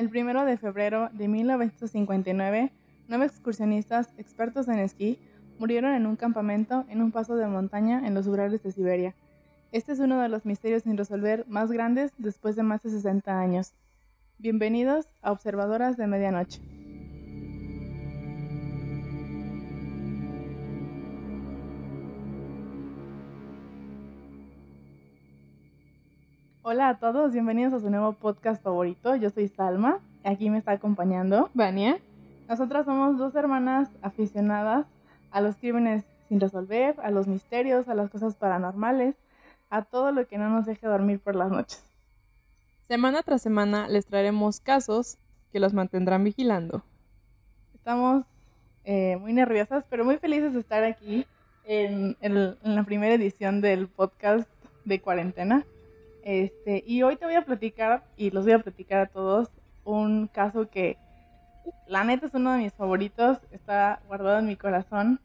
El primero de febrero de 1959, nueve excursionistas expertos en esquí murieron en un campamento en un paso de montaña en los Urales de Siberia. Este es uno de los misterios sin resolver más grandes después de más de 60 años. Bienvenidos a Observadoras de Medianoche. Hola a todos, bienvenidos a su nuevo podcast favorito. Yo soy Salma, aquí me está acompañando Vania. Nosotras somos dos hermanas aficionadas a los crímenes sin resolver, a los misterios, a las cosas paranormales, a todo lo que no nos deje dormir por las noches. Semana tras semana les traeremos casos que los mantendrán vigilando. Estamos eh, muy nerviosas, pero muy felices de estar aquí en, en la primera edición del podcast de cuarentena. Este, y hoy te voy a platicar, y los voy a platicar a todos, un caso que la neta es uno de mis favoritos, está guardado en mi corazón.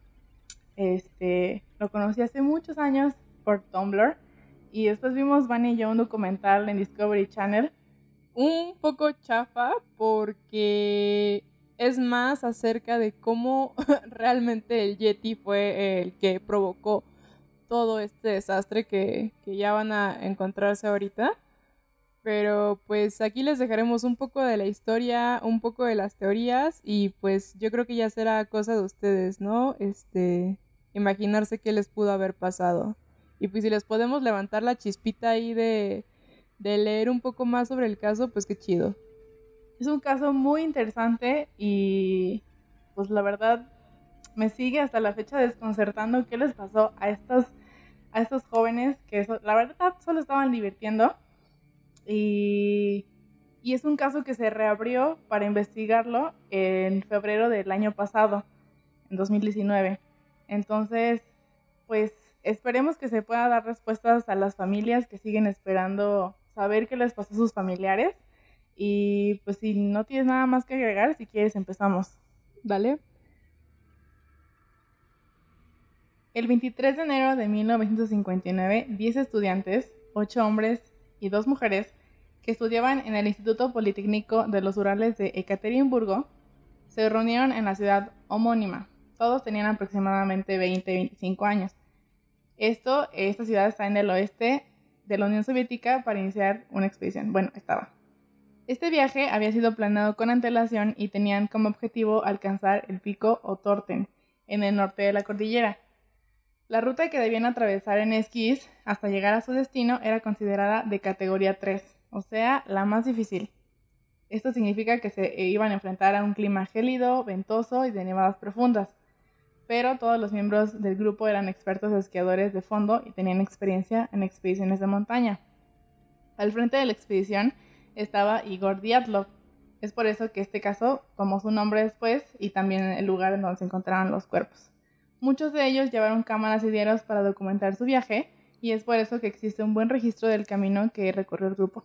Este, lo conocí hace muchos años por Tumblr y después vimos Vani y yo un documental en Discovery Channel. Un poco chafa porque es más acerca de cómo realmente el Yeti fue el que provocó todo este desastre que, ya van a encontrarse ahorita. Pero pues aquí les dejaremos un poco de la historia, un poco de las teorías y pues yo creo que ya será cosa de ustedes, ¿no? Este, imaginarse qué les pudo haber pasado. Y pues si les podemos levantar la chispita ahí de, de leer un poco más sobre el caso, pues qué chido. Es un caso muy interesante y pues la verdad me sigue hasta la fecha desconcertando qué les pasó a estas a estos jóvenes que la verdad solo estaban divirtiendo y, y es un caso que se reabrió para investigarlo en febrero del año pasado, en 2019. Entonces, pues esperemos que se pueda dar respuestas a las familias que siguen esperando saber qué les pasó a sus familiares. Y pues si no tienes nada más que agregar, si quieres empezamos. Dale. El 23 de enero de 1959, 10 estudiantes, 8 hombres y 2 mujeres, que estudiaban en el Instituto Politécnico de los Urales de Ekaterimburgo, se reunieron en la ciudad homónima. Todos tenían aproximadamente 20 25 años. Esto, esta ciudad está en el oeste de la Unión Soviética para iniciar una expedición. Bueno, estaba. Este viaje había sido planeado con antelación y tenían como objetivo alcanzar el pico Otorten, en el norte de la cordillera. La ruta que debían atravesar en esquís hasta llegar a su destino era considerada de categoría 3, o sea, la más difícil. Esto significa que se iban a enfrentar a un clima gélido, ventoso y de nevadas profundas. Pero todos los miembros del grupo eran expertos esquiadores de fondo y tenían experiencia en expediciones de montaña. Al frente de la expedición estaba Igor Diatlov. Es por eso que este caso tomó su nombre después y también el lugar en donde se encontraban los cuerpos. Muchos de ellos llevaron cámaras y diarios para documentar su viaje y es por eso que existe un buen registro del camino que recorrió el grupo.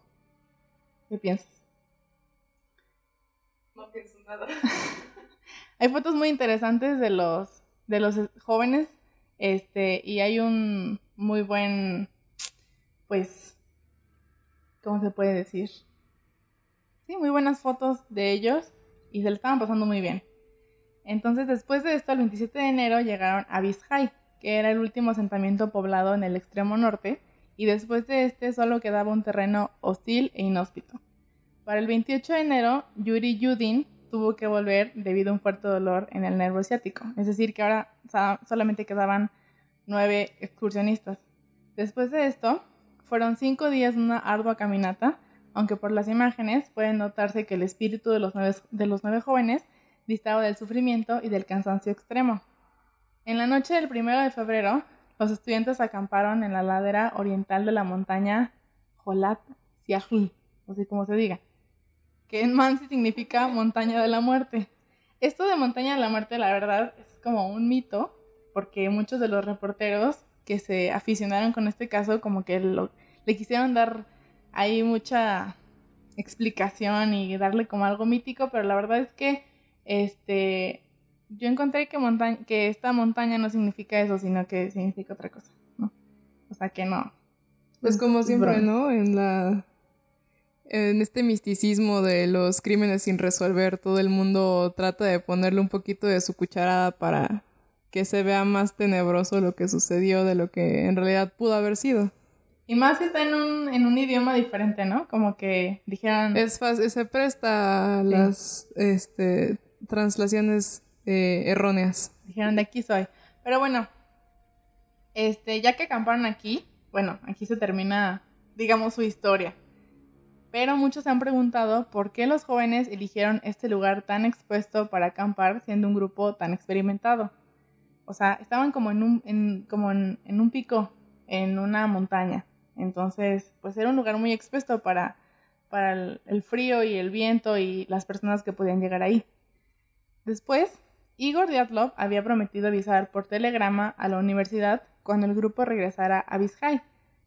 ¿Qué piensas? No pienso nada. hay fotos muy interesantes de los, de los jóvenes este, y hay un muy buen, pues, ¿cómo se puede decir? Sí, muy buenas fotos de ellos y se le estaban pasando muy bien. Entonces, después de esto, el 27 de enero llegaron a Vizhai, que era el último asentamiento poblado en el extremo norte, y después de este solo quedaba un terreno hostil e inhóspito. Para el 28 de enero, Yuri Yudin tuvo que volver debido a un fuerte dolor en el nervio ciático, es decir, que ahora solamente quedaban nueve excursionistas. Después de esto, fueron cinco días de una ardua caminata, aunque por las imágenes puede notarse que el espíritu de los nueve jóvenes distaba del sufrimiento y del cansancio extremo. En la noche del primero de febrero, los estudiantes acamparon en la ladera oriental de la montaña Jolat Siahli, no sé cómo se diga, que en mansi significa montaña de la muerte. Esto de montaña de la muerte, la verdad, es como un mito, porque muchos de los reporteros que se aficionaron con este caso, como que le quisieron dar ahí mucha explicación y darle como algo mítico, pero la verdad es que este, yo encontré que, montaña, que esta montaña no significa eso, sino que significa otra cosa, ¿no? O sea que no. Pues como siempre, ¿no? En la en este misticismo de los crímenes sin resolver, todo el mundo trata de ponerle un poquito de su cucharada para que se vea más tenebroso lo que sucedió de lo que en realidad pudo haber sido. Y más si está en un, en un idioma diferente, ¿no? Como que dijeran... Es fácil, se presta a las este, translaciones eh, erróneas. Dijeron, de aquí soy. Pero bueno, este, ya que acamparon aquí, bueno, aquí se termina, digamos, su historia. Pero muchos se han preguntado por qué los jóvenes eligieron este lugar tan expuesto para acampar siendo un grupo tan experimentado. O sea, estaban como en un, como en, un pico, en una montaña. Entonces, pues era un lugar muy expuesto para, para el, frío y el viento y las personas que podían llegar ahí. Después, Igor Dyatlov había prometido avisar por telegrama a la universidad cuando el grupo regresara a Vizcay,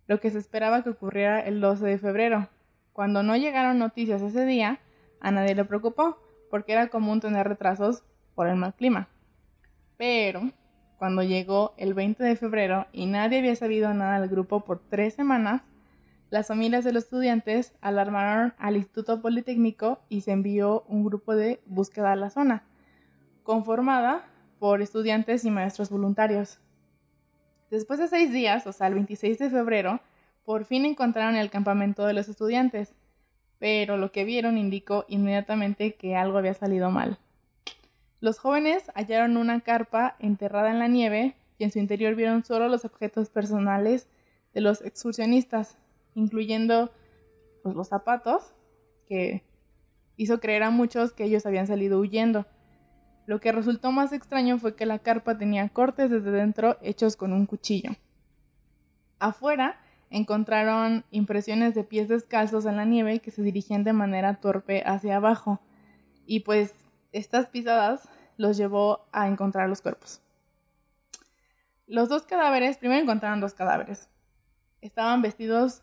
lo que se esperaba que ocurriera el 12 de febrero, cuando no llegaron noticias ese día, a nadie le preocupó, porque era común tener retrasos por el mal clima. Pero, cuando llegó el 20 de febrero y nadie había sabido nada del grupo por tres semanas, las familias de los estudiantes alarmaron al Instituto Politécnico y se envió un grupo de búsqueda a la zona, conformada por estudiantes y maestros voluntarios. Después de seis días, o sea, el 26 de febrero, por fin encontraron el campamento de los estudiantes, pero lo que vieron indicó inmediatamente que algo había salido mal. Los jóvenes hallaron una carpa enterrada en la nieve y en su interior vieron solo los objetos personales de los excursionistas, incluyendo pues, los zapatos, que hizo creer a muchos que ellos habían salido huyendo. Lo que resultó más extraño fue que la carpa tenía cortes desde dentro hechos con un cuchillo. Afuera encontraron impresiones de pies descalzos en la nieve que se dirigían de manera torpe hacia abajo. Y pues estas pisadas los llevó a encontrar los cuerpos. Los dos cadáveres, primero encontraron dos cadáveres. Estaban vestidos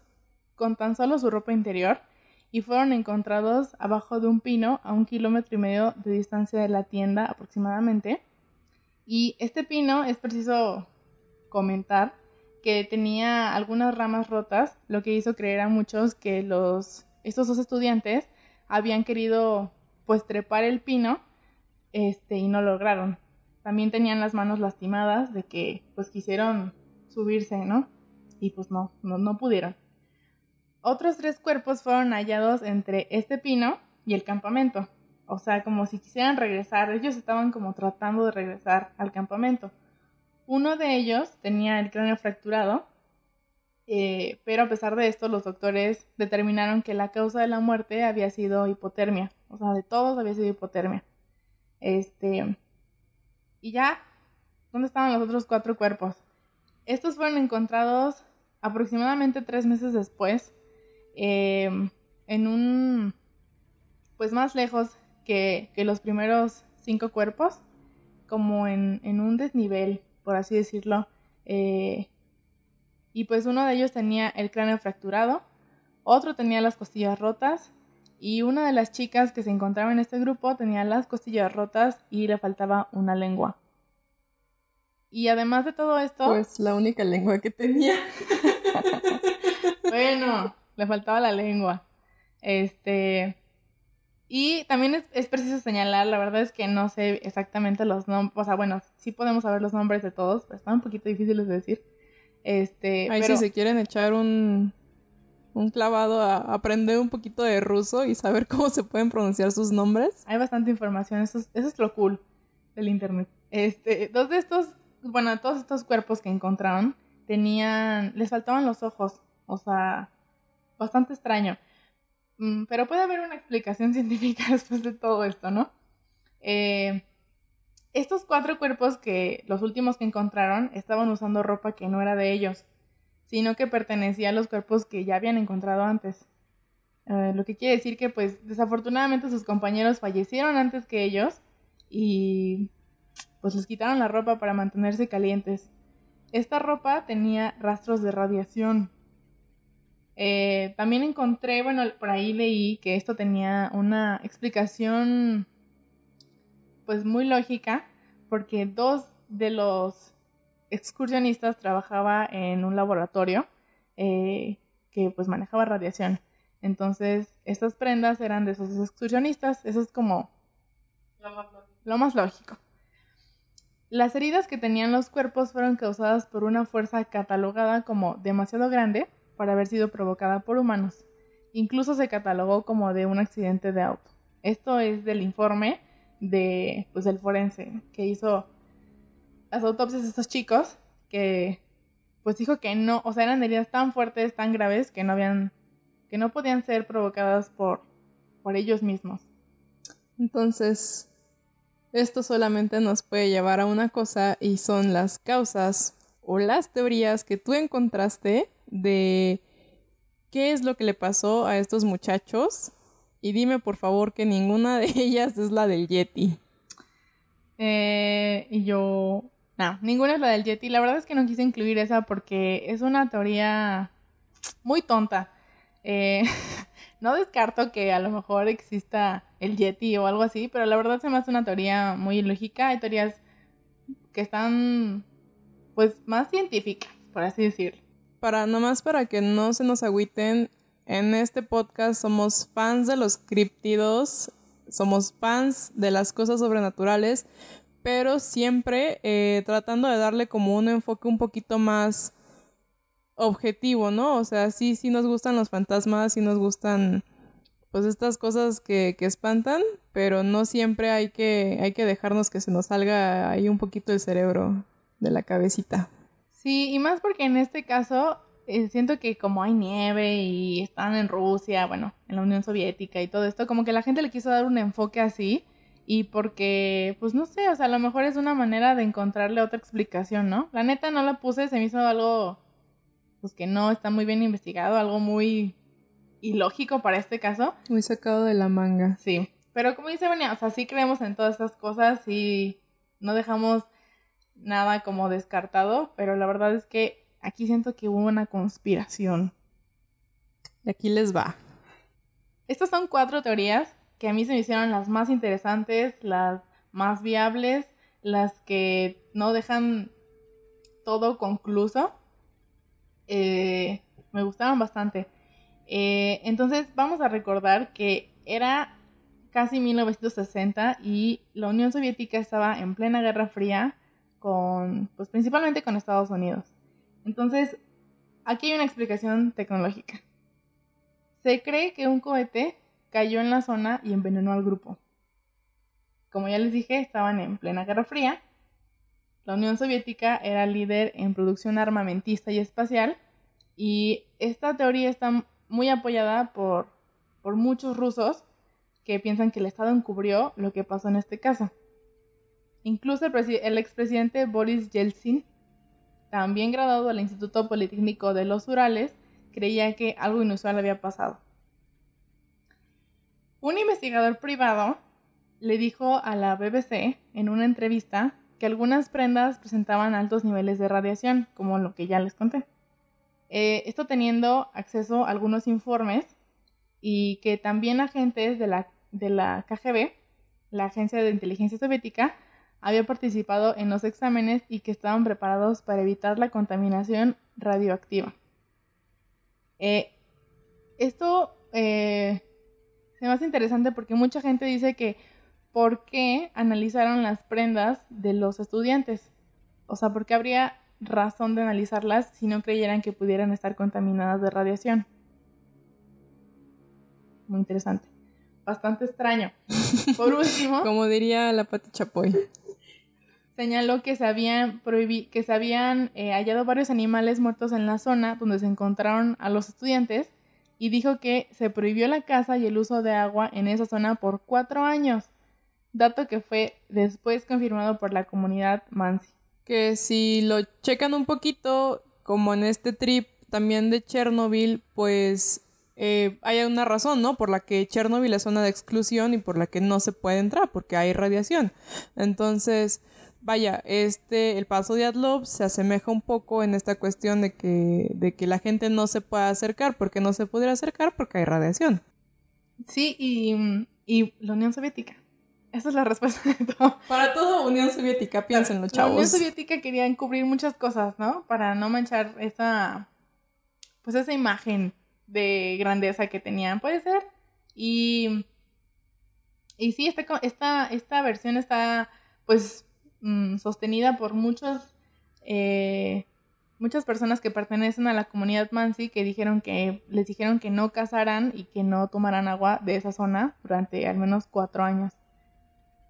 con tan solo su ropa interior y fueron encontrados abajo de un pino a un kilómetro y medio de distancia de la tienda aproximadamente. Y este pino es preciso comentar que tenía algunas ramas rotas, lo que hizo creer a muchos que los, estos dos estudiantes habían querido pues trepar el pino este, y no lograron. También tenían las manos lastimadas de que pues quisieron subirse, ¿no? Y pues no, no, no pudieron. Otros tres cuerpos fueron hallados entre este pino y el campamento. O sea, como si quisieran regresar. Ellos estaban como tratando de regresar al campamento. Uno de ellos tenía el cráneo fracturado, eh, pero a pesar de esto los doctores determinaron que la causa de la muerte había sido hipotermia, o sea, de todos había sido hipotermia. Este, y ya, ¿dónde estaban los otros cuatro cuerpos? Estos fueron encontrados aproximadamente tres meses después, em, en un, pues más lejos que, los primeros cinco cuerpos, como en, en un desnivel por así decirlo. Eh, y pues uno de ellos tenía el cráneo fracturado, otro tenía las costillas rotas y una de las chicas que se encontraba en este grupo tenía las costillas rotas y le faltaba una lengua. Y además de todo esto... Pues la única lengua que tenía. bueno, le faltaba la lengua. Este... Y también es, preciso señalar, la verdad es que no sé exactamente los nombres, o sea, bueno, sí podemos saber los nombres de todos, pero están un poquito difíciles de decir. Este, Ahí si se quieren echar un, un clavado a aprender un poquito de ruso y saber cómo se pueden pronunciar sus nombres. Hay bastante información, eso es, eso es lo cool del internet. Este, dos de estos, bueno, todos estos cuerpos que encontraron tenían, les faltaban los ojos, o sea, bastante extraño. Mm, pero puede haber una explicación científica después de todo esto, ¿no? Eh, estos cuatro cuerpos que los últimos que encontraron estaban usando ropa que no era de ellos, sino que pertenecía a los cuerpos que ya habían encontrado antes. Eh, lo que quiere decir que pues desafortunadamente sus compañeros fallecieron antes que ellos y pues les quitaron la ropa para mantenerse calientes. Esta ropa tenía rastros de radiación, eh, también encontré, bueno, por ahí leí que esto tenía una explicación pues muy lógica, porque dos de los excursionistas trabajaba en un laboratorio eh, que pues manejaba radiación. Entonces, estas prendas eran de esos excursionistas. Eso es como lo más lógico. Las heridas que tenían los cuerpos fueron causadas por una fuerza catalogada como demasiado grande para haber sido provocada por humanos. Incluso se catalogó como de un accidente de auto. Esto es del informe de, pues, del forense que hizo las autopsias de estos chicos, que pues dijo que no, o sea, eran heridas tan fuertes, tan graves, que no habían, que no podían ser provocadas por, por ellos mismos. Entonces, esto solamente nos puede llevar a una cosa y son las causas o las teorías que tú encontraste de qué es lo que le pasó a estos muchachos. Y dime por favor que ninguna de ellas es la del Yeti. Eh, y yo, no, ninguna es la del Yeti. La verdad es que no quise incluir esa porque es una teoría muy tonta. Eh, no descarto que a lo mejor exista el Yeti o algo así, pero la verdad se me hace una teoría muy lógica. Hay teorías que están, pues, más científicas, por así decirlo. Para, nomás para que no se nos agüiten, en este podcast somos fans de los criptidos, somos fans de las cosas sobrenaturales, pero siempre eh, tratando de darle como un enfoque un poquito más objetivo, ¿no? O sea, sí, sí nos gustan los fantasmas, sí nos gustan pues estas cosas que, que espantan, pero no siempre hay que, hay que dejarnos que se nos salga ahí un poquito el cerebro de la cabecita. Sí, y más porque en este caso eh, siento que como hay nieve y están en Rusia, bueno, en la Unión Soviética y todo esto, como que la gente le quiso dar un enfoque así y porque, pues no sé, o sea, a lo mejor es una manera de encontrarle otra explicación, ¿no? La neta no la puse, se me hizo algo, pues que no está muy bien investigado, algo muy ilógico para este caso. Muy sacado de la manga. Sí, pero como dice Venia, o sea, sí creemos en todas estas cosas y no dejamos nada como descartado, pero la verdad es que aquí siento que hubo una conspiración. Y aquí les va. Estas son cuatro teorías que a mí se me hicieron las más interesantes, las más viables, las que no dejan todo concluso. Eh, me gustaron bastante. Eh, entonces vamos a recordar que era casi 1960 y la Unión Soviética estaba en plena Guerra Fría con, pues principalmente con Estados Unidos. Entonces, aquí hay una explicación tecnológica. Se cree que un cohete cayó en la zona y envenenó al grupo. Como ya les dije, estaban en plena Guerra Fría. La Unión Soviética era líder en producción armamentista y espacial y esta teoría está muy apoyada por, por muchos rusos que piensan que el Estado encubrió lo que pasó en este caso. Incluso el, el expresidente Boris Yeltsin, también graduado del Instituto Politécnico de los Urales, creía que algo inusual había pasado. Un investigador privado le dijo a la BBC en una entrevista que algunas prendas presentaban altos niveles de radiación, como lo que ya les conté. Eh, esto teniendo acceso a algunos informes y que también agentes de la, de la KGB, la Agencia de Inteligencia Soviética, había participado en los exámenes y que estaban preparados para evitar la contaminación radioactiva. Eh, esto eh, se me hace interesante porque mucha gente dice que ¿por qué analizaron las prendas de los estudiantes? O sea, ¿por qué habría razón de analizarlas si no creyeran que pudieran estar contaminadas de radiación. Muy interesante. Bastante extraño. Por último. Como diría la Pati Chapoy. Señaló que se habían, que habían eh, hallado varios animales muertos en la zona donde se encontraron a los estudiantes y dijo que se prohibió la caza y el uso de agua en esa zona por cuatro años, dato que fue después confirmado por la comunidad Mansi que si lo checan un poquito, como en este trip también de Chernobyl, pues eh, hay una razón, ¿no? Por la que Chernobyl es zona de exclusión y por la que no se puede entrar, porque hay radiación. Entonces, vaya, este, el paso de Adlov se asemeja un poco en esta cuestión de que, de que la gente no se pueda acercar, porque no se podría acercar porque hay radiación. Sí, y, y la Unión Soviética. Esa es la respuesta de todo. Para todo Unión Soviética, piensen los chavos. La Unión Soviética quería encubrir muchas cosas, ¿no? Para no manchar esa, pues esa imagen de grandeza que tenían, puede ser. Y, y sí, esta, esta, esta versión está pues mm, sostenida por muchos, eh, muchas personas que pertenecen a la comunidad Mansi que dijeron que les dijeron que no cazaran y que no tomaran agua de esa zona durante al menos cuatro años.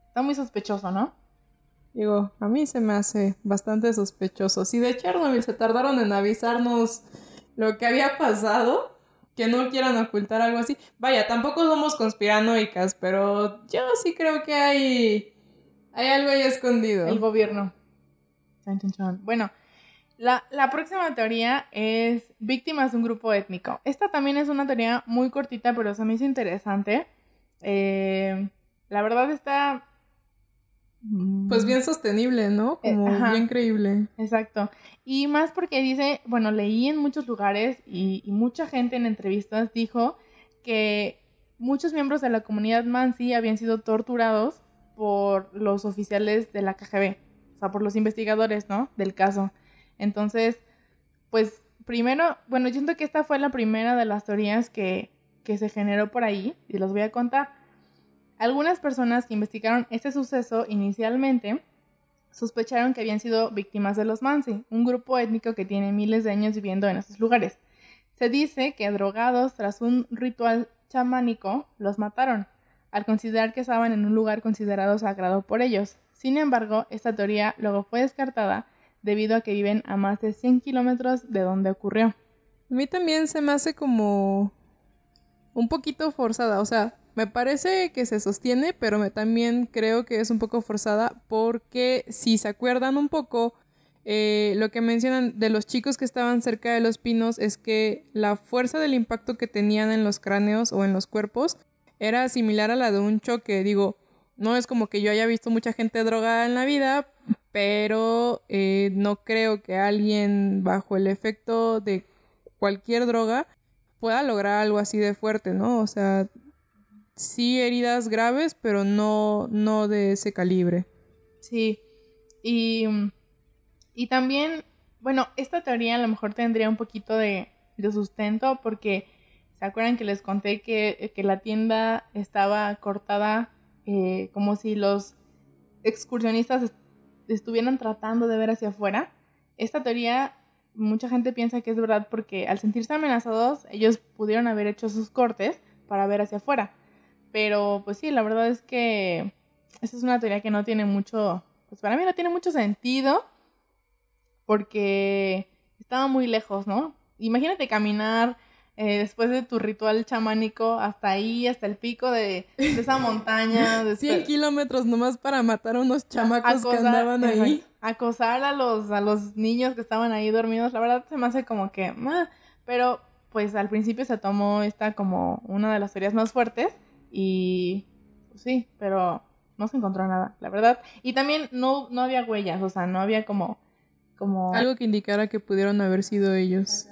Está muy sospechoso, ¿no? Digo, a mí se me hace bastante sospechoso. Si de Chernobyl se tardaron en avisarnos lo que había pasado, que no quieran ocultar algo así. Vaya, tampoco somos conspiranoicas, pero yo sí creo que hay, hay algo ahí escondido. El gobierno. Bueno, la, la, próxima teoría es víctimas de un grupo étnico. Esta también es una teoría muy cortita, pero se me hizo interesante. Eh, la verdad está pues bien sostenible, ¿no? Eh, Como bien creíble. Exacto. Y más porque dice, bueno, leí en muchos lugares y, mucha gente en entrevistas dijo que muchos miembros de la comunidad Mansi habían sido torturados por los oficiales de la KGB, o sea, por los investigadores, ¿no? Del caso. Entonces, pues primero, bueno, yo siento que esta fue la primera de las teorías que, que se generó por ahí y los voy a contar. Algunas personas que investigaron este suceso inicialmente sospecharon que habían sido víctimas de los Mansi, un grupo étnico que tiene miles de años viviendo en esos lugares. Se dice que drogados tras un ritual chamánico los mataron, al considerar que estaban en un lugar considerado sagrado por ellos. Sin embargo, esta teoría luego fue descartada debido a que viven a más de 100 kilómetros de donde ocurrió. A mí también se me hace como un poquito forzada, o sea, me parece que se sostiene, pero me, también creo que es un poco forzada porque si se acuerdan un poco, eh, lo que mencionan de los chicos que estaban cerca de los pinos es que la fuerza del impacto que tenían en los cráneos o en los cuerpos era similar a la de un choque. Digo, no es como que yo haya visto mucha gente drogada en la vida, pero eh, no creo que alguien bajo el efecto de cualquier droga pueda lograr algo así de fuerte, ¿no? O sea, sí heridas graves, pero no, no de ese calibre. Sí. Y, y también, bueno, esta teoría a lo mejor tendría un poquito de, sustento porque se acuerdan que les conté que, la tienda estaba cortada eh, como si los excursionistas estuvieran tratando de ver hacia afuera. Esta teoría mucha gente piensa que es verdad porque al sentirse amenazados ellos pudieron haber hecho sus cortes para ver hacia afuera. Pero pues sí, la verdad es que esta es una teoría que no tiene mucho, pues para mí no tiene mucho sentido porque estaba muy lejos, ¿no? Imagínate caminar eh, después de tu ritual chamánico hasta ahí, hasta el pico de, esa montaña. De 100 kilómetros nomás para matar a unos chamacos que andaban ahí. Acosar a los, a los niños que estaban ahí dormidos, la verdad se me hace como que... pero pues al principio se tomó esta como una de las teorías más fuertes y pues sí, pero no se encontró nada, la verdad. Y también no, no había huellas, o sea, no había como, como... Algo que indicara que pudieron haber sido ellos.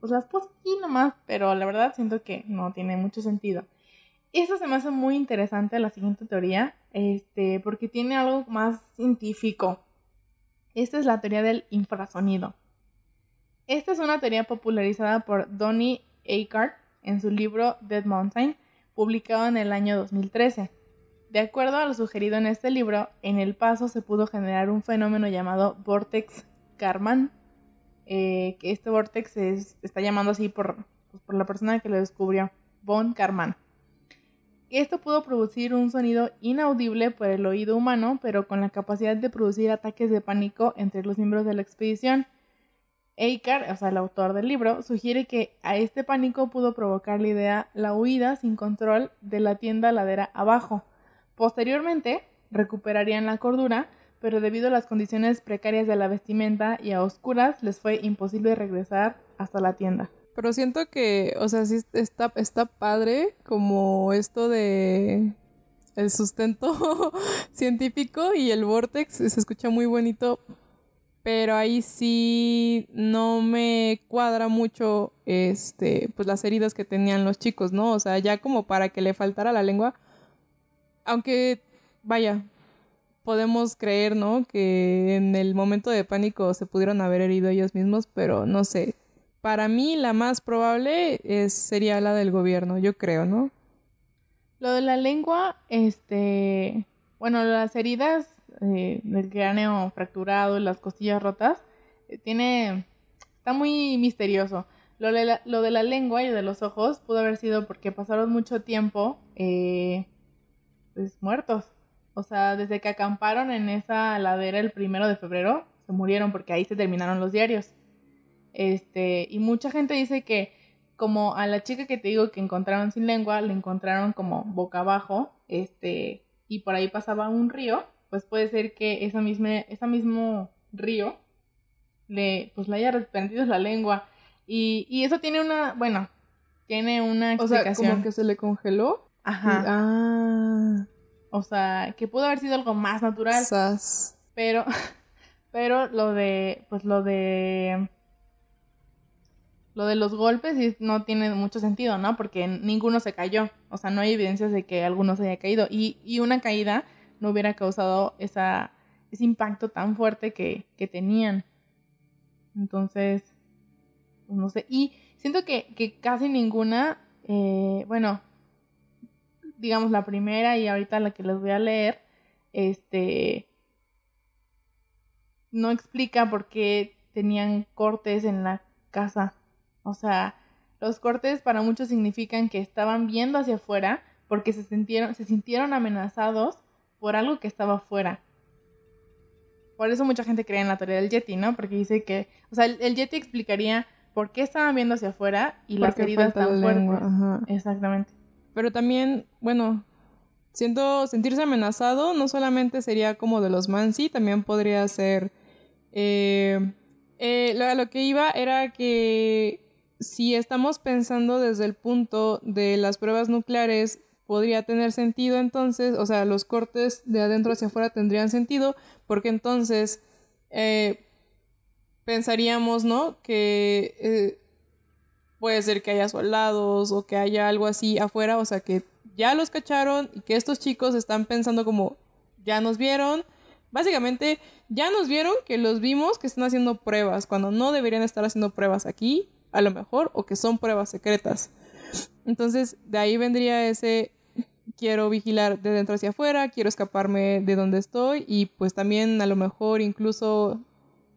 Pues las puse aquí nomás, pero la verdad siento que no tiene mucho sentido. Eso se me hace muy interesante la siguiente teoría, este, porque tiene algo más científico. Esta es la teoría del infrasonido. Esta es una teoría popularizada por Donnie Eckhart en su libro Dead Mountain, publicado en el año 2013. De acuerdo a lo sugerido en este libro, en El Paso se pudo generar un fenómeno llamado Vortex Karman, eh, que este vortex se está llamando así por, pues, por la persona que lo descubrió, Von Karman. Esto pudo producir un sonido inaudible por el oído humano, pero con la capacidad de producir ataques de pánico entre los miembros de la expedición. Eikar, o sea, el autor del libro, sugiere que a este pánico pudo provocar la idea la huida sin control de la tienda ladera abajo. Posteriormente, recuperarían la cordura, pero debido a las condiciones precarias de la vestimenta y a oscuras, les fue imposible regresar hasta la tienda. Pero siento que, o sea, sí está, está padre como esto de el sustento científico y el vortex se escucha muy bonito pero ahí sí no me cuadra mucho este pues las heridas que tenían los chicos, ¿no? O sea, ya como para que le faltara la lengua. Aunque vaya, podemos creer, ¿no? Que en el momento de pánico se pudieron haber herido ellos mismos, pero no sé. para mí la más probable es, sería la del gobierno, yo creo, ¿no? Lo de la lengua, este, bueno, las heridas eh, del cráneo fracturado las costillas rotas, eh, tiene, está muy misterioso. Lo de, la, lo de la lengua y de los ojos pudo haber sido porque pasaron mucho tiempo, eh, pues muertos. O sea, desde que acamparon en esa ladera el primero de febrero, se murieron porque ahí se terminaron los diarios. Este, y mucha gente dice que como a la chica que te digo que encontraron sin lengua, le encontraron como boca abajo, este, y por ahí pasaba un río, pues puede ser que ese mismo, ese mismo río le, pues le haya reprendido la lengua. Y, y eso tiene una, bueno, tiene una explicación. O sea, como que se le congeló. Ajá. ah. O sea, que pudo haber sido algo más natural. Sas. Pero, pero lo de, pues lo de, lo de los golpes no tiene mucho sentido, ¿no? Porque ninguno se cayó. O sea, no hay evidencias de que alguno se haya caído. Y, y una caída no hubiera causado esa, ese impacto tan fuerte que, que tenían. Entonces, pues no sé. Y siento que, que casi ninguna, eh, bueno, digamos la primera y ahorita la que les voy a leer, este, no explica por qué tenían cortes en la casa. O sea, los cortes para muchos significan que estaban viendo hacia afuera porque se sintieron, se sintieron amenazados por algo que estaba afuera. Por eso mucha gente cree en la teoría del Yeti, ¿no? Porque dice que, o sea, el, el Yeti explicaría por qué estaban viendo hacia afuera y las Porque heridas falta tan fuertes. ajá. Exactamente. Pero también, bueno, siento sentirse amenazado no solamente sería como de los Mansi, también podría ser... eh, eh, lo, que iba era que si estamos pensando desde el punto de las pruebas nucleares, podría tener sentido entonces, o sea, los cortes de adentro hacia afuera tendrían sentido, porque entonces eh, pensaríamos, ¿no? Que eh, puede ser que haya soldados o que haya algo así afuera, o sea, que ya los cacharon y que estos chicos están pensando como, ya nos vieron, básicamente ya nos vieron que los vimos que están haciendo pruebas, cuando no deberían estar haciendo pruebas aquí, a lo mejor, o que son pruebas secretas. Entonces, de ahí vendría ese quiero vigilar de dentro hacia afuera, quiero escaparme de donde estoy y pues también a lo mejor incluso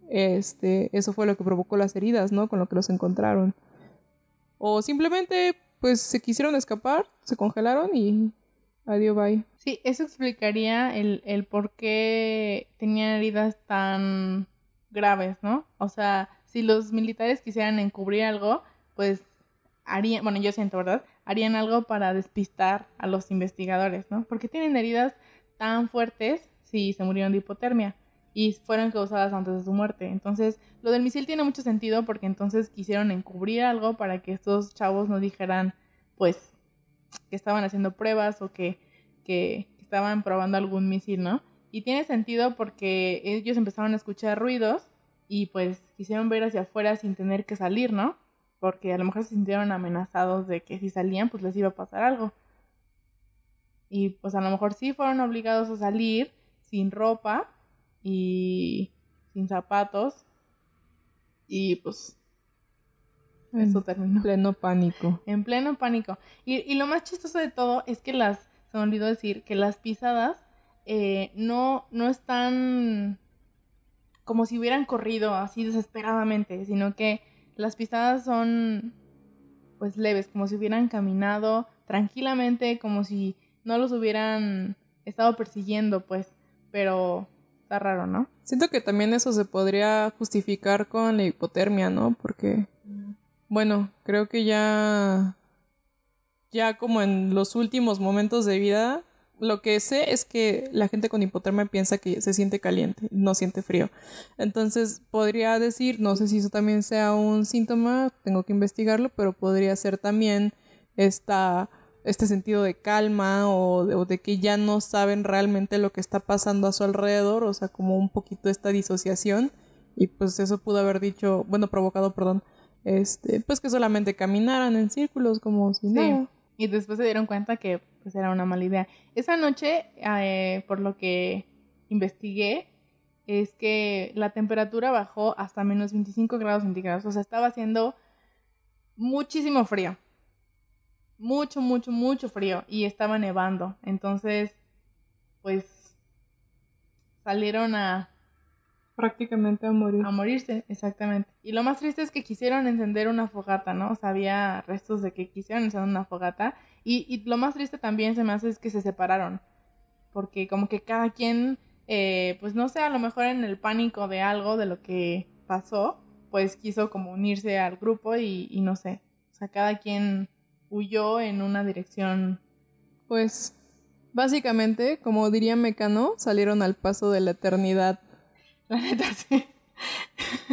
este eso fue lo que provocó las heridas, ¿no? Con lo que los encontraron. O simplemente pues se quisieron escapar, se congelaron y adiós bye. Sí, eso explicaría el, el por qué tenían heridas tan graves, ¿no? O sea, si los militares quisieran encubrir algo, pues harían, bueno, yo siento, ¿verdad? Harían algo para despistar a los investigadores, ¿no? Porque tienen heridas tan fuertes si se murieron de hipotermia y fueron causadas antes de su muerte. Entonces, lo del misil tiene mucho sentido porque entonces quisieron encubrir algo para que estos chavos no dijeran, pues, que estaban haciendo pruebas o que, que estaban probando algún misil, ¿no? Y tiene sentido porque ellos empezaron a escuchar ruidos y pues quisieron ver hacia afuera sin tener que salir, ¿no? Porque a lo mejor se sintieron amenazados de que si salían pues les iba a pasar algo. Y pues a lo mejor sí fueron obligados a salir sin ropa y sin zapatos. Y pues eso terminó. Pleno pánico. En pleno pánico. Y, y lo más chistoso de todo es que las, se me olvidó decir, que las pisadas eh, no, no están como si hubieran corrido así desesperadamente, sino que las pisadas son pues leves, como si hubieran caminado tranquilamente, como si no los hubieran estado persiguiendo, pues, pero está raro, ¿no? Siento que también eso se podría justificar con la hipotermia, ¿no? Porque, bueno, creo que ya, ya como en los últimos momentos de vida, lo que sé es que la gente con hipotermia piensa que se siente caliente, no siente frío. Entonces podría decir, no sé si eso también sea un síntoma, tengo que investigarlo, pero podría ser también esta, este sentido de calma o de, o de que ya no saben realmente lo que está pasando a su alrededor, o sea, como un poquito esta disociación. Y pues eso pudo haber dicho, bueno, provocado, perdón, este, pues que solamente caminaran en círculos como si Sí. nada. Y después se dieron cuenta que pues era una mala idea. Esa noche, eh, por lo que investigué, es que la temperatura bajó hasta menos 25 grados centígrados. O sea, estaba haciendo muchísimo frío. Mucho, mucho, mucho frío. Y estaba nevando. Entonces, pues salieron a... Prácticamente a morir. A morirse, exactamente. Y lo más triste es que quisieron encender una fogata, ¿no? O sea, había restos de que quisieron encender una fogata. Y, y lo más triste también se me hace es que se separaron. Porque como que cada quien, eh, pues no sé, a lo mejor en el pánico de algo, de lo que pasó, pues quiso como unirse al grupo y, y no sé. O sea, cada quien huyó en una dirección. Pues básicamente, como diría Mecano, salieron al paso de la eternidad. La neta, sí.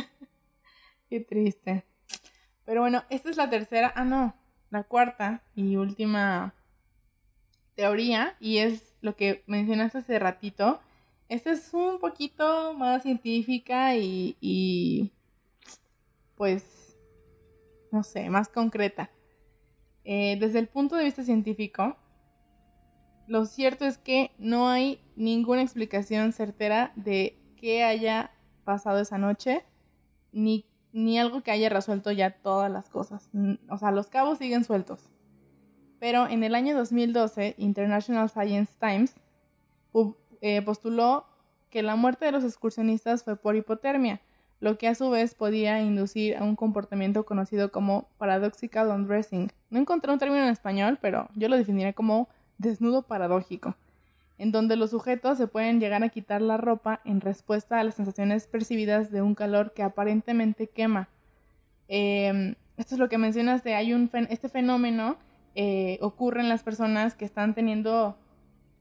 Qué triste. Pero bueno, esta es la tercera, ah, no, la cuarta y última teoría, y es lo que mencionaste hace ratito. Esta es un poquito más científica y, y pues, no sé, más concreta. Eh, desde el punto de vista científico, lo cierto es que no hay ninguna explicación certera de qué haya pasado esa noche, ni, ni algo que haya resuelto ya todas las cosas. O sea, los cabos siguen sueltos. Pero en el año 2012, International Science Times eh, postuló que la muerte de los excursionistas fue por hipotermia, lo que a su vez podía inducir a un comportamiento conocido como paradoxical undressing. No encontré un término en español, pero yo lo definiría como desnudo paradójico, en donde los sujetos se pueden llegar a quitar la ropa en respuesta a las sensaciones percibidas de un calor que aparentemente quema. Em, esto es lo que mencionas de hay un este fenómeno eh, ocurre en las personas que están teniendo,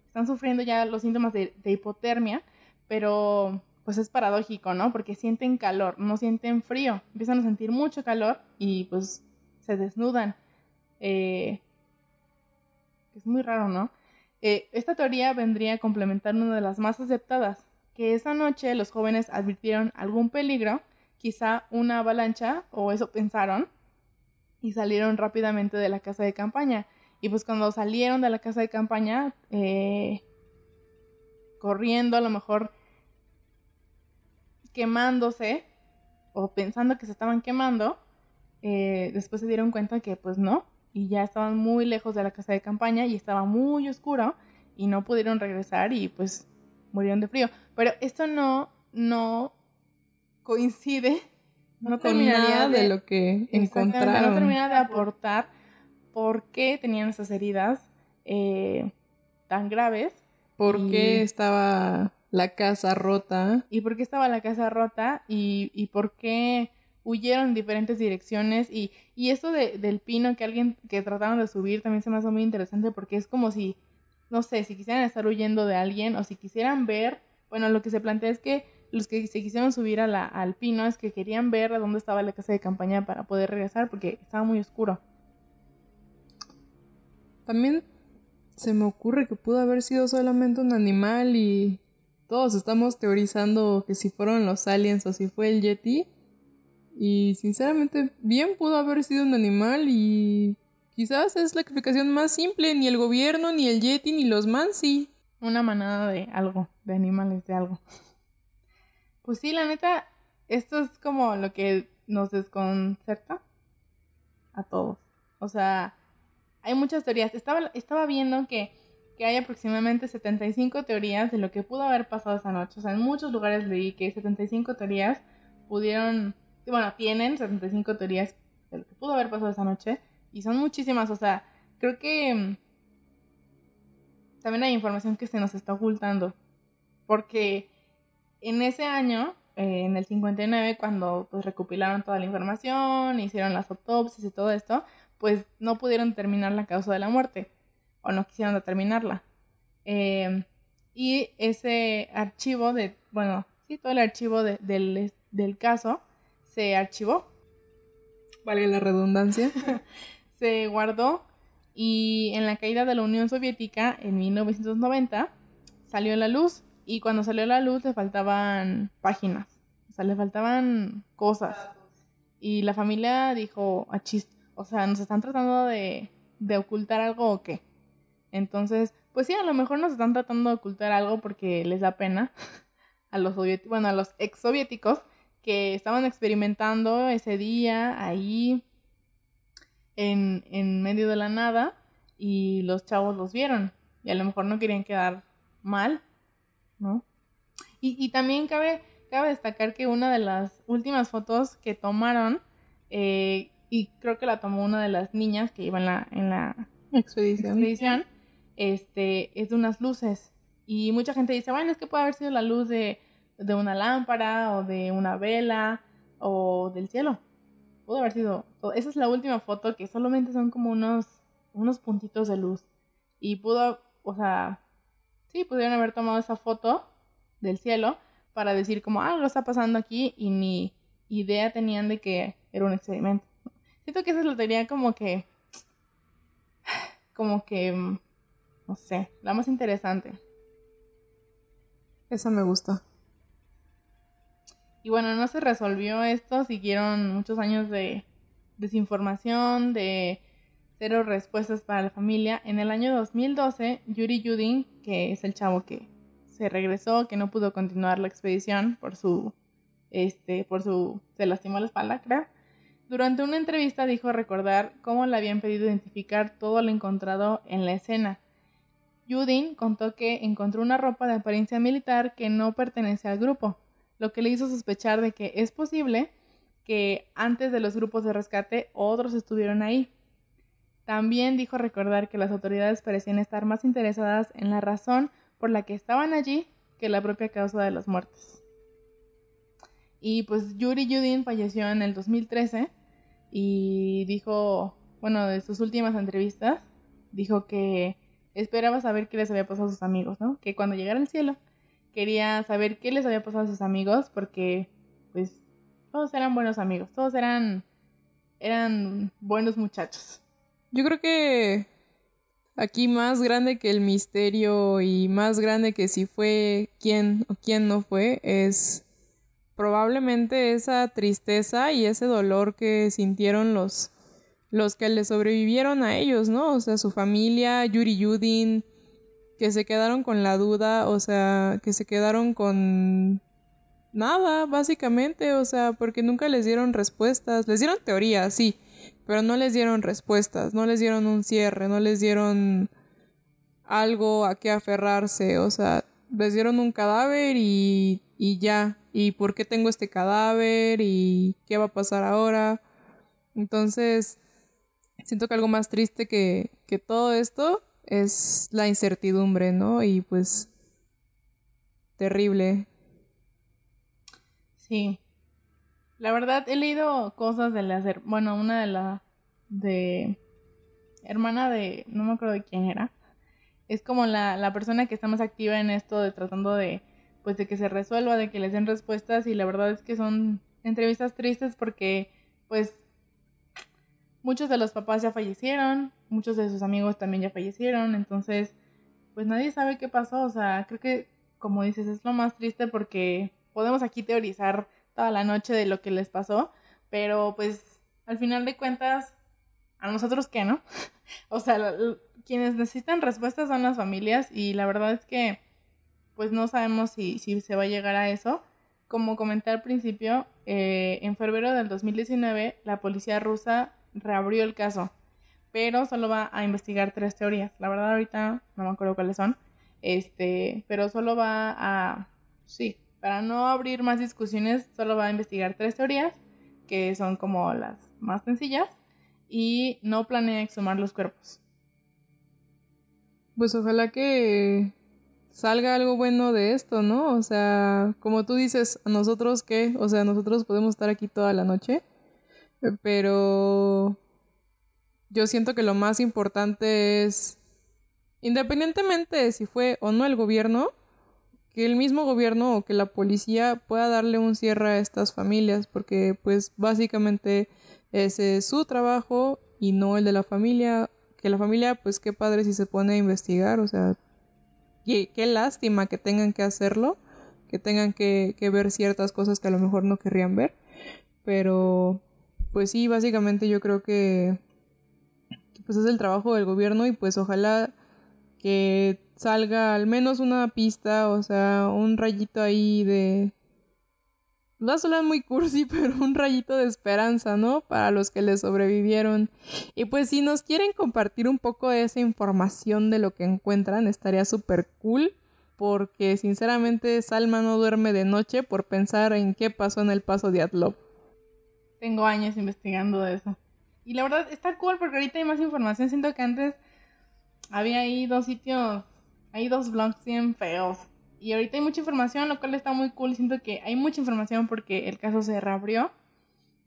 están sufriendo ya los síntomas de, hipotermia, pero pues es paradójico, ¿no? Porque sienten calor, no sienten frío, empiezan a sentir mucho calor y pues se desnudan. Eh, es muy raro, ¿no? Eh, esta teoría vendría a complementar una de las más aceptadas, que esa noche los jóvenes advirtieron algún peligro, quizá una avalancha, o eso pensaron, y salieron rápidamente de la casa de campaña. Y pues cuando salieron de la casa de campaña, eh, corriendo, a lo mejor quemándose, o pensando que se estaban quemando, eh, después se dieron cuenta que pues no, y ya estaban muy lejos de la casa de campaña y estaba muy oscuro y no pudieron regresar y pues murieron de frío. Pero esto no, no coincide no terminaría de, lo que encontraron. No termina de aportar por qué tenían esas heridas eh, tan graves. ¿Por qué estaba la casa rota? Y por qué estaba la casa rota y, y por qué huyeron en diferentes direcciones. Y, y esto de, del pino que alguien que trataron de subir también se me hace muy interesante porque es como si, no sé, si quisieran estar huyendo de alguien o si quisieran ver, bueno, lo que se plantea es que los que se quisieron subir a la, al pino es que querían ver a dónde estaba la casa de campaña para poder regresar porque estaba muy oscuro. También se me ocurre que pudo haber sido solamente un animal y todos estamos teorizando que si fueron los aliens o si fue el Yeti. Y sinceramente, bien pudo haber sido un animal y quizás es la explicación más simple. Ni el gobierno, ni el Yeti, ni los Mansi. Una manada de algo, de animales de algo. Pues sí, la neta, esto es como lo que nos desconcerta a todos. O sea, hay muchas teorías. Estaba, estaba viendo que, que hay aproximadamente 75 teorías de lo que pudo haber pasado esa noche. O sea, en muchos lugares leí que 75 teorías pudieron, bueno, tienen 75 teorías de lo que pudo haber pasado esa noche. Y son muchísimas. O sea, creo que mm, también hay información que se nos está ocultando. Porque en ese año, eh, en el 59, cuando pues recopilaron toda la información, hicieron las autopsias y todo esto, pues no pudieron terminar la causa de la muerte, o no quisieron determinarla. Em, y ese archivo de, bueno, sí, todo el archivo del, del caso se archivó. Vale la redundancia. se guardó y en la caída de la Unión Soviética en 1990 salió a la luz y cuando salió a la luz le faltaban páginas, o sea, le faltaban cosas. Y la familia dijo, chis, o sea, nos están tratando de, de ocultar algo o qué. Entonces, pues sí, a lo mejor nos están tratando de ocultar algo porque les da pena a los bueno, a los ex soviéticos que estaban experimentando ese día ahí en, en medio de la nada y los chavos los vieron y a lo mejor no querían quedar mal, ¿no? Y, y también cabe, cabe destacar que una de las últimas fotos que tomaron, eh, y creo que la tomó una de las niñas que iba en la, en la Expedición. expedición, este, es de unas luces. Y mucha gente dice, bueno, es que puede haber sido la luz de, de una lámpara o de una vela o del cielo. Pudo haber sido. Esa es la última foto que solamente son como unos, unos puntitos de luz. Y pudo, o sea, sí, pudieron haber tomado esa foto del cielo para decir como, ah, algo está pasando aquí y ni idea tenían de que era un experimento. Siento que esa es la teoría como que, como que, mm, no sé, la más interesante. Esa me gusta. Y bueno, no se resolvió esto, siguieron muchos años de desinformación, de cero respuestas para la familia. En el año 2012, Yuri Yudin, que es el chavo que se regresó, que no pudo continuar la expedición por su, este, por su, se lastimó la espalda, creo. Durante una entrevista dijo recordar cómo le habían pedido identificar todo lo encontrado en la escena. Yudin contó que encontró una ropa de apariencia militar que no pertenece al grupo, lo que le hizo sospechar de que es posible que antes de los grupos de rescate otros estuvieron ahí. También dijo recordar que las autoridades parecían estar más interesadas en la razón por la que estaban allí que la propia causa de las muertes. Y pues Yuri Yudin falleció en el 2013 y dijo, bueno, de sus últimas entrevistas, dijo que esperaba saber qué les había pasado a sus amigos, ¿no? Que cuando llegara al cielo quería saber qué les había pasado a sus amigos porque pues todos eran buenos amigos, todos eran eran buenos muchachos. Yo creo que aquí más grande que el misterio y más grande que si fue quién o quién no fue es probablemente esa tristeza y ese dolor que sintieron los los que le sobrevivieron a ellos, ¿no? O sea, su familia, Yuri Yudin, que se quedaron con la duda, o sea, que se quedaron con nada, básicamente, o sea, porque nunca les dieron respuestas, les dieron teorías, sí, pero no les dieron respuestas, no les dieron un cierre, no les dieron algo a qué aferrarse, o sea, les dieron un cadáver y, y ya, y por qué tengo este cadáver y qué va a pasar ahora. Entonces, siento que algo más triste que, que todo esto es la incertidumbre, ¿no? Y pues terrible. Sí. La verdad, he leído cosas de las... Bueno, una de la... de... hermana de... no me acuerdo de quién era. Es como la, la persona que está más activa en esto de tratando de... pues de que se resuelva, de que les den respuestas y la verdad es que son entrevistas tristes porque pues muchos de los papás ya fallecieron, muchos de sus amigos también ya fallecieron, entonces pues nadie sabe qué pasó, o sea, creo que como dices es lo más triste porque podemos aquí teorizar toda la noche de lo que les pasó, pero pues al final de cuentas a nosotros qué, ¿no? o sea, quienes necesitan respuestas son las familias y la verdad es que pues no sabemos si, si se va a llegar a eso. Como comenté al principio, eh, en febrero del 2019 la policía rusa reabrió el caso, pero solo va a investigar tres teorías. La verdad ahorita no me acuerdo cuáles son, este, pero solo va a, sí, para no abrir más discusiones, solo va a investigar tres teorías, que son como las más sencillas, y no planea exhumar los cuerpos. Pues ojalá que salga algo bueno de esto, ¿no? O sea, como tú dices, ¿a nosotros qué? O sea, nosotros podemos estar aquí toda la noche pero yo siento que lo más importante es, independientemente de si fue o no el gobierno, que el mismo gobierno o que la policía pueda darle un cierre a estas familias, porque pues básicamente ese es su trabajo y no el de la familia, que la familia pues qué padre si se pone a investigar, o sea, qué, qué lástima que tengan que hacerlo, que tengan que, que ver ciertas cosas que a lo mejor no querrían ver, pero pues sí, básicamente yo creo que, pues es el trabajo del gobierno y pues ojalá que salga al menos una pista, o sea, un rayito ahí de va a sonar muy cursi, pero un rayito de esperanza, ¿no? Para los que le sobrevivieron. Y pues si nos quieren compartir un poco de esa información de lo que encuentran, estaría súper cool. Porque sinceramente Salma no duerme de noche por pensar en qué pasó en el paso de Atlop. Tengo años investigando de eso. Y la verdad está cool porque ahorita hay más información. Siento que antes había ahí dos sitios, hay dos blogs bien feos y ahorita hay mucha información, lo cual está muy cool. Siento que hay mucha información porque el caso se reabrió.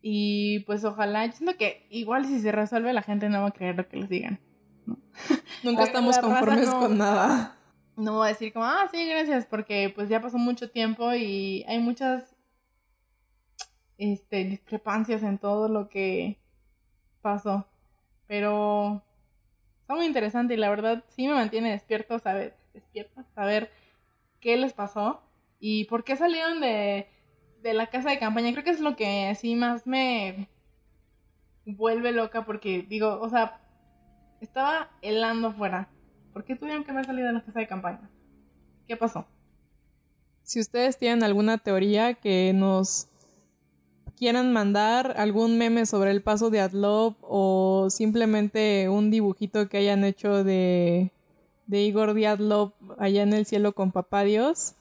Y pues ojalá, yo siento que igual si se resuelve la gente no va a creer lo que les digan. Nunca estamos conformes con nada. No voy a decir como, ah, sí, gracias, porque pues ya pasó mucho tiempo y hay muchas este, discrepancias en todo lo que pasó. Pero está muy interesante y la verdad sí me mantiene despierto saber, despierta, saber qué les pasó y por qué salieron de, la casa de campaña. Creo que es lo que así más me vuelve loca porque digo, o sea, estaba helando afuera. ¿Por qué tuvieron que haber salido de la casa de campaña? ¿Qué pasó? Si ustedes tienen alguna teoría que nos quieran mandar, algún meme sobre el paso de Adlop o simplemente un dibujito que hayan hecho de de Igor allá en el cielo con papá Dios.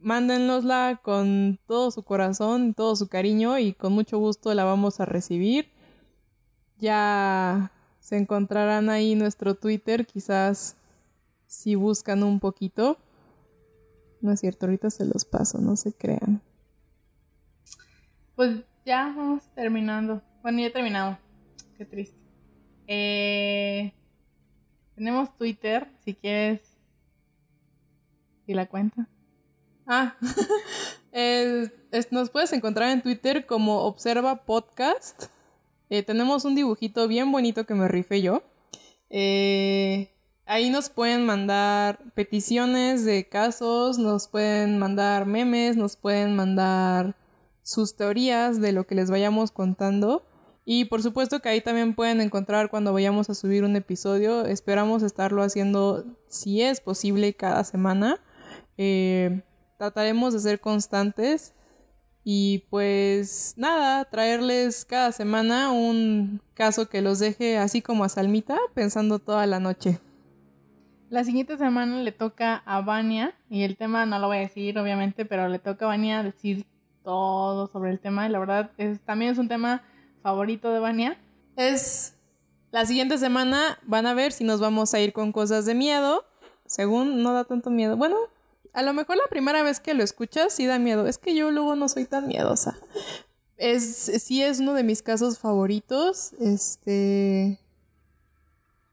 Mándenosla con todo su corazón, todo su cariño y con mucho gusto la vamos a recibir. Ya se encontrarán ahí nuestro Twitter, quizás si buscan un poquito. No es cierto, ahorita se los paso, no se crean. Pues ya vamos terminando. Bueno, ya he terminado. Qué triste. Eh, tenemos Twitter, si quieres. ¿Y la cuenta? Ah, nos puedes encontrar en Twitter como Observa Podcast. Eh, tenemos un dibujito bien bonito que me rifé yo. Eh, ahí nos pueden mandar peticiones de casos, nos pueden mandar memes, nos pueden mandar sus teorías de lo que les vayamos contando. Y por supuesto que ahí también pueden encontrar cuando vayamos a subir un episodio. Esperamos estarlo haciendo, si es posible, cada semana. Eh, trataremos de ser constantes. Y pues nada, traerles cada semana un caso que los deje así como a Salmita, pensando toda la noche. La siguiente semana le toca a Vania, y el tema no lo voy a decir obviamente, pero le toca a Vania decir todo sobre el tema. Y la verdad es, también es un tema favorito de Vania. Es la siguiente semana van a ver si nos vamos a ir con cosas de miedo. Según no da tanto miedo. Bueno, a lo mejor la primera vez que lo escuchas sí da miedo. Es que yo luego no soy tan miedosa. Es, sí es uno de mis casos favoritos. Este...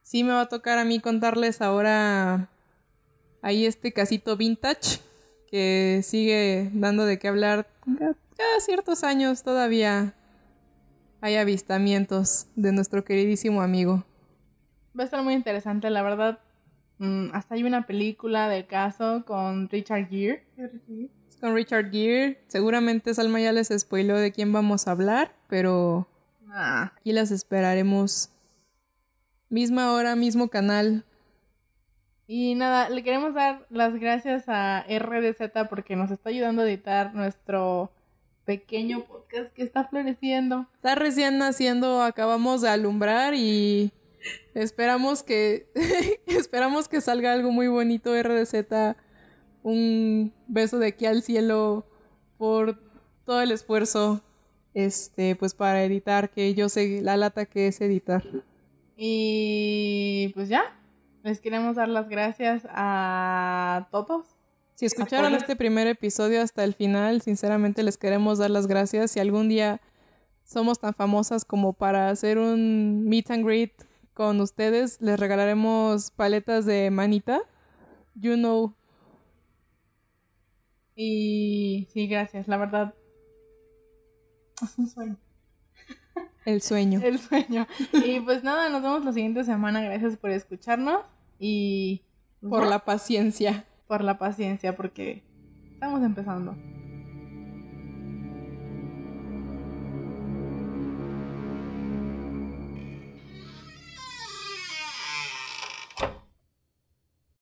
Sí me va a tocar a mí contarles ahora ahí este casito vintage que sigue dando de qué hablar cada ciertos años todavía hay avistamientos de nuestro queridísimo amigo. Va a estar muy interesante, la verdad. Mm, hasta hay una película del caso con Richard Gere. Con Richard Gere. Seguramente Salma ya les spoiló de quién vamos a hablar, pero ah. aquí las esperaremos. Misma hora, mismo canal. Y nada, le queremos dar las gracias a RDZ porque nos está ayudando a editar nuestro pequeño podcast que está floreciendo. Está recién naciendo, acabamos de alumbrar y esperamos que esperamos que salga algo muy bonito RDZ. Un beso de aquí al cielo por todo el esfuerzo este pues para editar que yo sé la lata que es editar. Y pues ya, les queremos dar las gracias a todos si escucharon este primer episodio hasta el final, sinceramente les queremos dar las gracias. Si algún día somos tan famosas como para hacer un meet and greet con ustedes, les regalaremos paletas de manita. You know. Y sí, gracias, la verdad. Es un sueño. El sueño. El sueño. Y pues nada, nos vemos la siguiente semana. Gracias por escucharnos y por la paciencia por la paciencia porque estamos empezando.